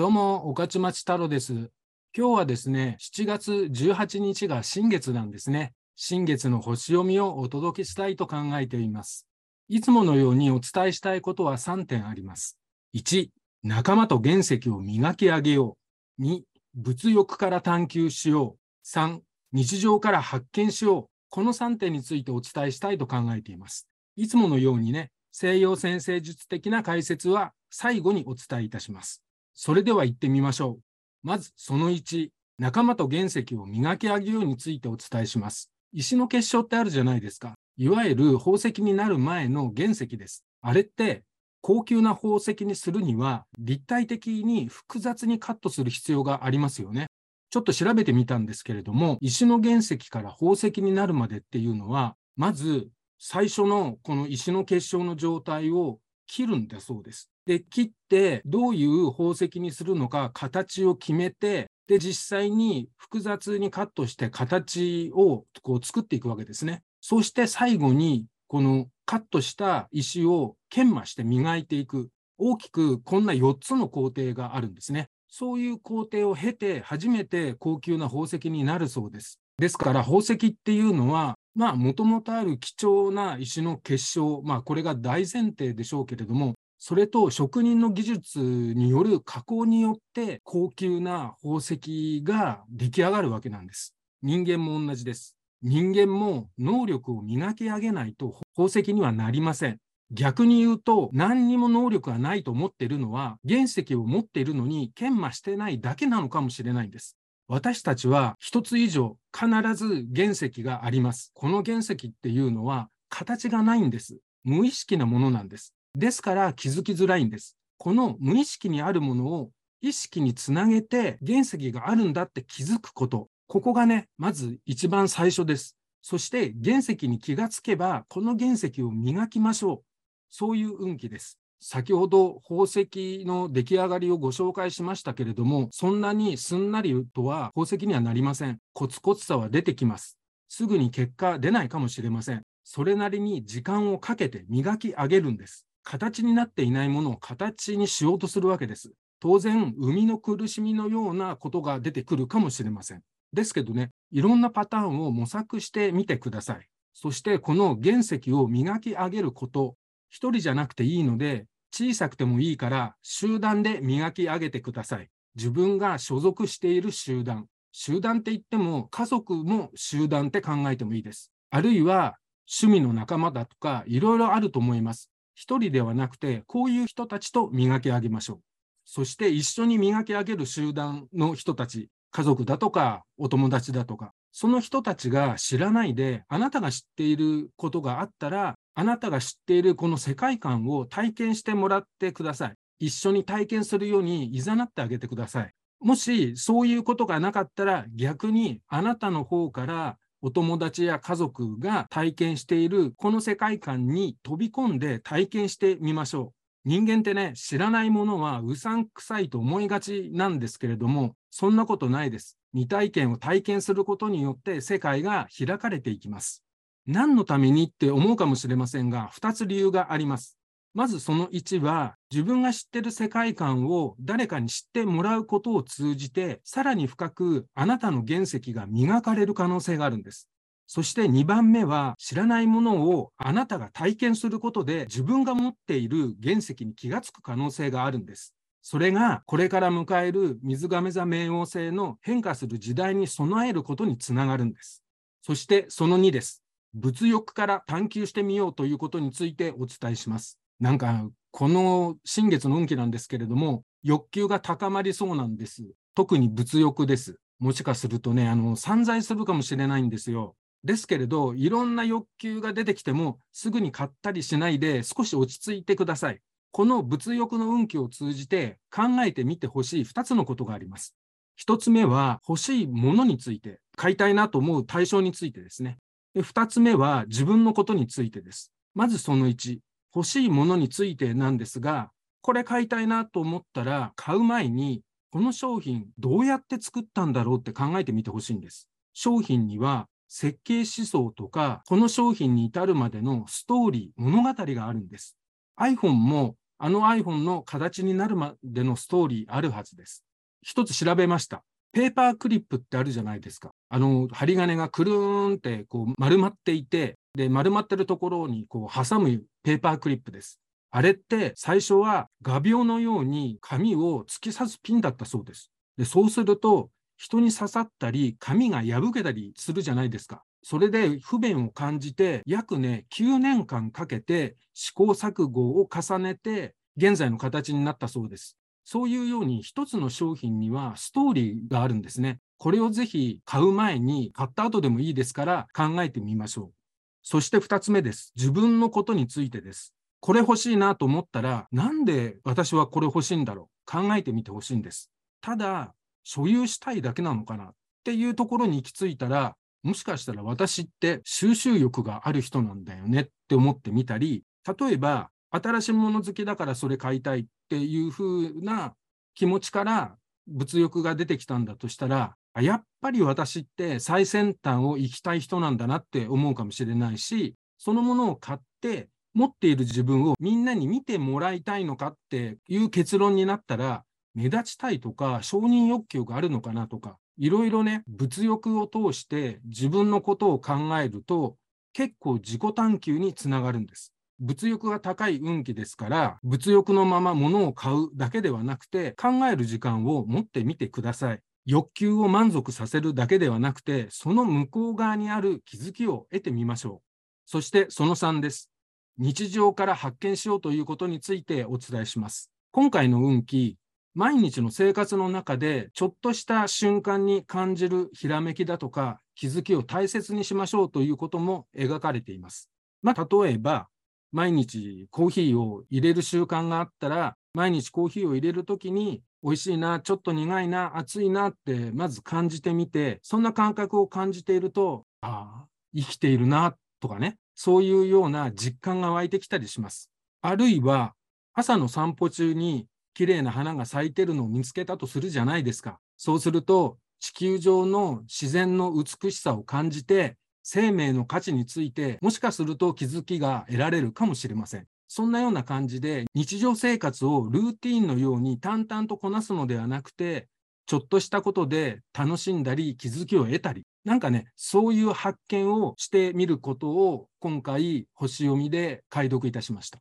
どうも、御徒町太郎です。今日はですね、7月18日が新月なんですね。新月の星読みをお届けしたいと考えています。いつものようにお伝えしたいことは3点あります。1、仲間と原石を磨き上げよう。2、物欲から探求しよう。3、日常から発見しよう。この3点についてお伝えしたいと考えています。いつものようにね、西洋先生術的な解説は最後にお伝えいたします。それでは行ってみましょう。まずその1、仲間と原石を磨き上げようについてお伝えします。石の結晶ってあるじゃないですか。いわゆる宝石になる前の原石です。あれって高級な宝石にするには立体的に複雑にカットする必要がありますよね。ちょっと調べてみたんですけれども、石の原石から宝石になるまでっていうのは、まず最初のこの石の結晶の状態を切るんだそうです。で、切ってどういう宝石にするのか形を決めて、で、実際に複雑にカットして形をこう作っていくわけですね。そして最後にこのカットした石を研磨して磨いていく。大きくこんな4つの工程があるんですね。そういう工程を経て初めて高級な宝石になるそうです。ですから宝石っていうのはまあ、もともとある貴重な石の結晶、まあ、これが大前提でしょうけれども、それと職人の技術による加工によって高級な宝石が出来上がるわけなんです。人間も同じです。人間も能力を磨き上げないと宝石にはなりません。逆に言うと、何にも能力がないと思っているのは、原石を持っているのに研磨してないだけなのかもしれないんです。私たちは一つ以上必ず原石があります。この原石っていうのは形がないんです。無意識なものなんです。ですから気づきづらいんです。この無意識にあるものを意識につなげて原石があるんだって気づくこと。ここがね、まず一番最初です。そして原石に気がつけば、この原石を磨きましょう。そういう運気です。先ほど宝石の出来上がりをご紹介しましたけれども、そんなにすんなりとは宝石にはなりません。コツコツさは出てきます。すぐに結果出ないかもしれません。それなりに時間をかけて磨き上げるんです。形になっていないものを形にしようとするわけです。当然、生みの苦しみのようなことが出てくるかもしれません。ですけどね、いろんなパターンを模索してみてください。そして、この原石を磨き上げること、一人じゃなくていいので、小さくてもいいから集団で磨き上げてください。自分が所属している集団。集団って言っても家族も集団って考えてもいいです。あるいは趣味の仲間だとかいろいろあると思います。一人ではなくてこういう人たちと磨き上げましょう。そして一緒に磨き上げる集団の人たち、家族だとかお友達だとか、その人たちが知らないであなたが知っていることがあったらあなたが知っているこの世界観を体験してもらってください。一緒に体験するように誘ってあげてください。もしそういうことがなかったら逆にあなたの方からお友達や家族が体験しているこの世界観に飛び込んで体験してみましょう。人間ってね、知らないものはうさんくさいと思いがちなんですけれども、そんなことないです。未体験を体験することによって世界が開かれていきます。何のためにって思うかもしれませんが、2つ理由があります。まずその1は、自分が知ってる世界観を誰かに知ってもらうことを通じて、さらに深くあなたの原石が磨かれる可能性があるんです。そして2番目は、知らないものをあなたが体験することで、自分が持っている原石に気がつく可能性があるんです。それがこれから迎える水亀座冥王星の変化する時代に備えることにつながるんです。そしてその2です。物欲から探求してみようということについてお伝えします。なんか、この新月の運気なんですけれども、欲求が高まりそうなんです。特に物欲です。もしかするとね、あの、散財するかもしれないんですよ。ですけれど、いろんな欲求が出てきても、すぐに買ったりしないで、少し落ち着いてください。この物欲の運気を通じて考えてみてほしい2つのことがあります。1つ目は、欲しいものについて、買いたいなと思う対象についてですね。で2つ目は自分のことについてです。まずその1、欲しいものについてなんですが、これ買いたいなと思ったら、買う前に、この商品どうやって作ったんだろうって考えてみてほしいんです。商品には設計思想とか、この商品に至るまでのストーリー、物語があるんです。iPhone もあの iPhone の形になるまでのストーリーあるはずです。一つ調べました。ペーパークリップってあるじゃないですか。あの、針金がくるーんってこう丸まっていて、で、丸まってるところにこう挟むペーパークリップです。あれって最初は画鋲のように紙を突き刺すピンだったそうです。で、そうすると人に刺さったり紙が破けたりするじゃないですか。それで不便を感じて約ね9年間かけて試行錯誤を重ねて現在の形になったそうです。そういうように一つの商品にはストーリーがあるんですね。これをぜひ買う前に買った後でもいいですから考えてみましょう。そして二つ目です。自分のことについてです。これ欲しいなと思ったら、なんで私はこれ欲しいんだろう考えてみてほしいんです。ただ、所有したいだけなのかなっていうところに行き着いたら、もしかしたら私って収集欲がある人なんだよねって思ってみたり、例えば新しいもの好きだからそれ買いたいっていう風な気持ちから物欲が出てきたんだとしたら、やっぱり私って最先端を行きたい人なんだなって思うかもしれないし、そのものを買って持っている自分をみんなに見てもらいたいのかっていう結論になったら、目立ちたいとか承認欲求があるのかなとか、いろいろね、物欲を通して自分のことを考えると、結構自己探求につながるんです。物欲が高い運気ですから、物欲のまま物を買うだけではなくて、考える時間を持ってみてください。欲求を満足させるだけではなくて、その向こう側にある気づきを得てみましょう。そしてその3です。日常から発見しようということについてお伝えします。今回の運気、毎日の生活の中でちょっとした瞬間に感じるひらめきだとか気づきを大切にしましょうということも描かれています。まあ、例えば、毎日コーヒーを入れる習慣があったら、毎日コーヒーを入れるときに、美味しいな、ちょっと苦いな、熱いなって、まず感じてみて、そんな感覚を感じていると、ああ、生きているな、とかね、そういうような実感が湧いてきたりします。あるいは、朝の散歩中に綺麗な花が咲いてるのを見つけたとするじゃないですか。そうすると、地球上の自然の美しさを感じて、生命の価値について、もしかすると気づきが得られるかもしれません。そんなような感じで、日常生活をルーティンのように淡々とこなすのではなくて、ちょっとしたことで楽しんだり気づきを得たり、なんかね、そういう発見をしてみることを今回星読みで解読いたしました。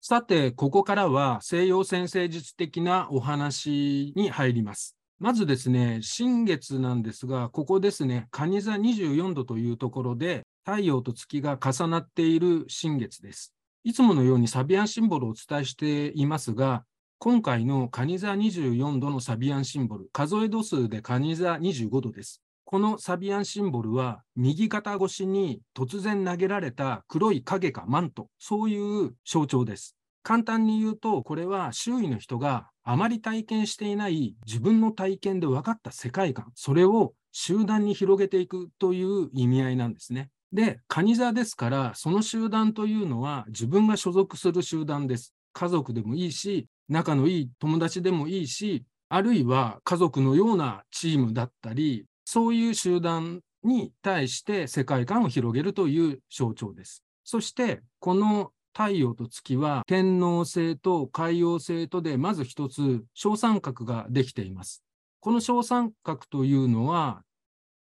さて、ここからは西洋先生術的なお話に入ります。まずですね、新月なんですが、ここですね、蟹座24度というところで、太陽と月が重なっている新月です。いつものようにサビアンシンボルをお伝えしていますが、今回の蟹座24度のサビアンシンボル、数え度数で蟹座25度です。このサビアンシンボルは、右肩越しに突然投げられた黒い影かマント、そういう象徴です。簡単に言うと、これは周囲の人があまり体験していない自分の体験で分かった世界観、それを集団に広げていくという意味合いなんですね。で、カニ座ですから、その集団というのは自分が所属する集団です。家族でもいいし、仲のいい友達でもいいし、あるいは家族のようなチームだったり、そういう集団に対して世界観を広げるという象徴です。そして、この太陽と月は天王星と海王星とでまず一つ小三角ができています。この小三角というのは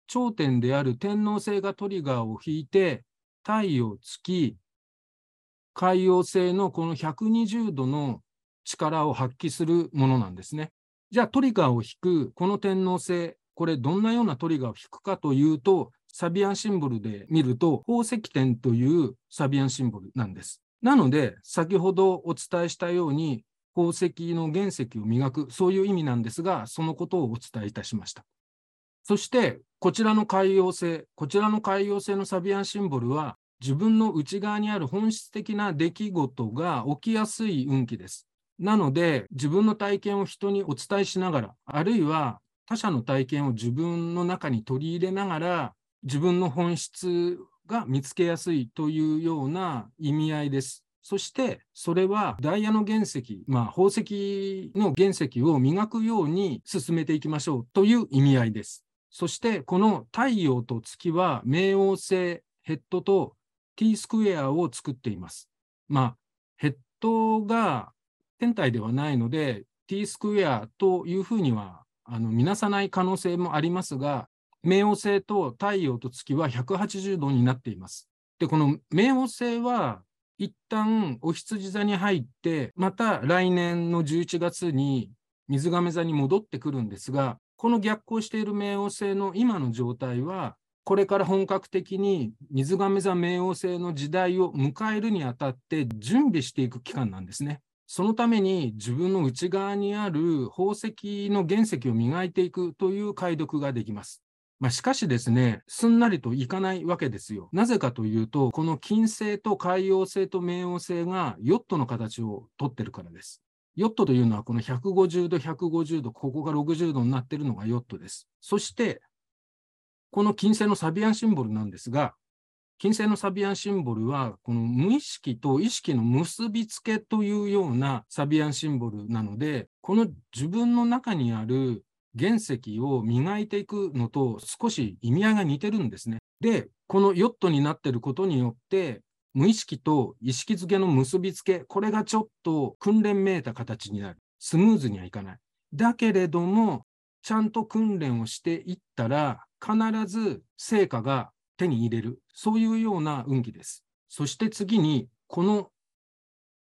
頂点である天王星がトリガーを引いて太陽、月、海王星のこの120度の力を発揮するものなんですね。じゃあトリガーを引くこの天王星、これどんなようなトリガーを引くかというと、サビアンシンボルで見ると、宝石点というサビアンシンボルなんです。なので、先ほどお伝えしたように、宝石の原石を磨く、そういう意味なんですが、そのことをお伝えいたしました。そして、こちらの海洋性、こちらの海洋性のサビアンシンボルは、自分の内側にある本質的な出来事が起きやすい運気です。なので、自分の体験を人にお伝えしながら、あるいは他者の体験を自分の中に取り入れながら、自分の本質が見つけやすいというような意味合いです。そして、それはダイヤの原石、まあ、宝石の原石を磨くように進めていきましょうという意味合いです。そして、この太陽と月は冥王星、ヘッドと T スクエアを作っています。まあ、ヘッドが天体ではないので、t スクエアというふうにはあの見なさない可能性もありますが、冥王星と太陽と月は180度になっています。で、この冥王星は一旦お羊座に入って、また来年の11月に水亀座に戻ってくるんですが、この逆行している冥王星の今の状態は、これから本格的に水亀座冥王星の時代を迎えるにあたって準備していく期間なんですね。そのために自分の内側にある宝石の原石を磨いていくという解読ができます。まあ、しかしですね、すんなりといかないわけですよ。なぜかというと、この金星と海洋星と冥王星がヨットの形をとってるからです。ヨットというのはこの150度、150度、ここが60度になっているのがヨットです。そして、この金星のサビアンシンボルなんですが、金星のサビアンシンボルは、この無意識と意識の結びつけというようなサビアンシンボルなので、この自分の中にある原石を磨いていくのと少し意味合いが似てるんですね。で、このヨットになってることによって、無意識と意識づけの結びつけ、これがちょっと訓練めいた形になる。スムーズにはいかない。だけれども、ちゃんと訓練をしていったら、必ず成果が手に入れる、そういうような運気です。そして次に、この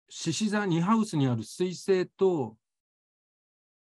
獅子座2ハウスにある水星と、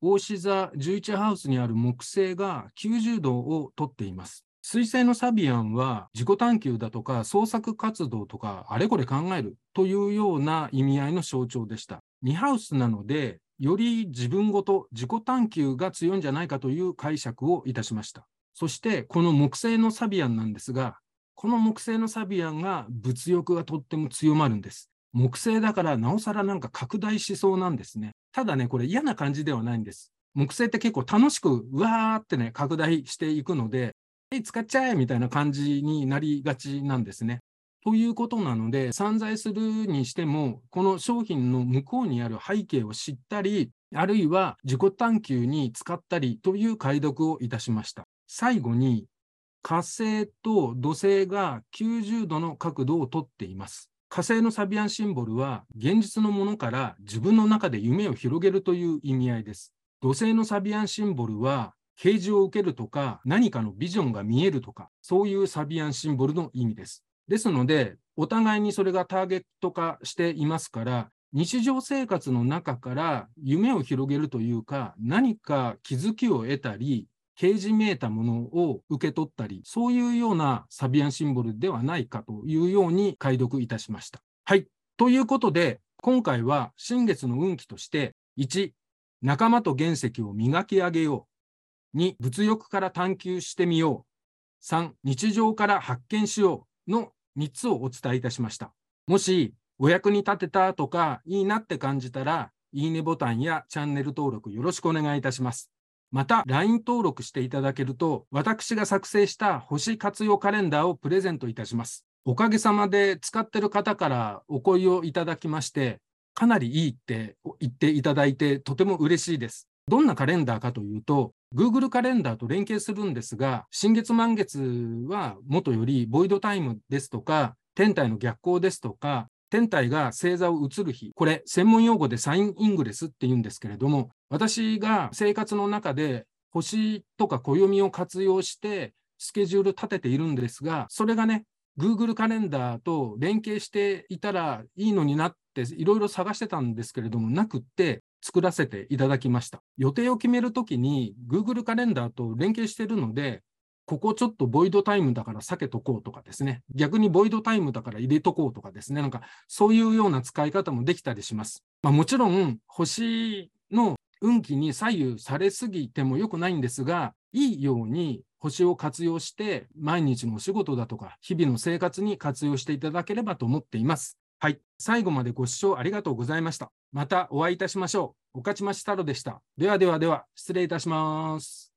大志座11ハウスにある木星が90度をとっています。水星のサビアンは自己探求だとか創作活動とかあれこれ考えるというような意味合いの象徴でした。2ハウスなので、より自分ごと自己探求が強いんじゃないかという解釈をいたしました。そして、この木星のサビアンなんですが、この木星のサビアンが物欲がとっても強まるんです。木星だからなおさらなんか拡大しそうなんですね。ただね、これ嫌な感じではないんです。木星って結構楽しく、うわーってね、拡大していくので、はい、使っちゃえみたいな感じになりがちなんですね。ということなので、散財するにしても、この商品の向こうにある背景を知ったり、あるいは自己探求に使ったりという解読をいたしました。最後に火星と土星が90度の角度をとっています。火星のサビアンシンボルは現実のものから自分の中で夢を広げるという意味合いです。土星のサビアンシンボルは啓示を受けるとか何かのビジョンが見えるとかそういうサビアンシンボルの意味です。ですのでお互いにそれがターゲット化していますから日常生活の中から夢を広げるというか何か気づきを得たり掲示めいたものを受け取ったり、そういうようなサビアンシンボルではないかというように解読いたしました。はい。ということで、今回は新月の運気として、1、仲間と原石を磨き上げよう。2、物欲から探求してみよう。3、日常から発見しようの3つをお伝えいたしました。もし、お役に立てたとか、いいなって感じたら、いいねボタンやチャンネル登録よろしくお願いいたします。また、LINE 登録していただけると、私が作成した星活用カレンダーをプレゼントいたします。おかげさまで使ってる方からお声をいただきまして、かなりいいって言っていただいて、とても嬉しいです。どんなカレンダーかというと、Google カレンダーと連携するんですが、新月満月は元よりボイドタイムですとか、天体の逆行ですとか、天体が星座を移る日、これ、専門用語でサインイングレスって言うんですけれども、私が生活の中で星とか暦を活用してスケジュール立てているんですが、それがね、Google カレンダーと連携していたらいいのになっていろいろ探してたんですけれども、なくって作らせていただきました。予定を決めるときに Google カレンダーと連携しているので、ここちょっとボイドタイムだから避けとこうとかですね。逆にボイドタイムだから入れとこうとかですね。なんかそういうような使い方もできたりします。まあ、もちろん星の運気に左右されすぎても良くないんですが、いいように星を活用して毎日のお仕事だとか日々の生活に活用していただければと思っています。はい。最後までご視聴ありがとうございました。またお会いいたしましょう。岡島太郎でした。ではではでは、失礼いたします。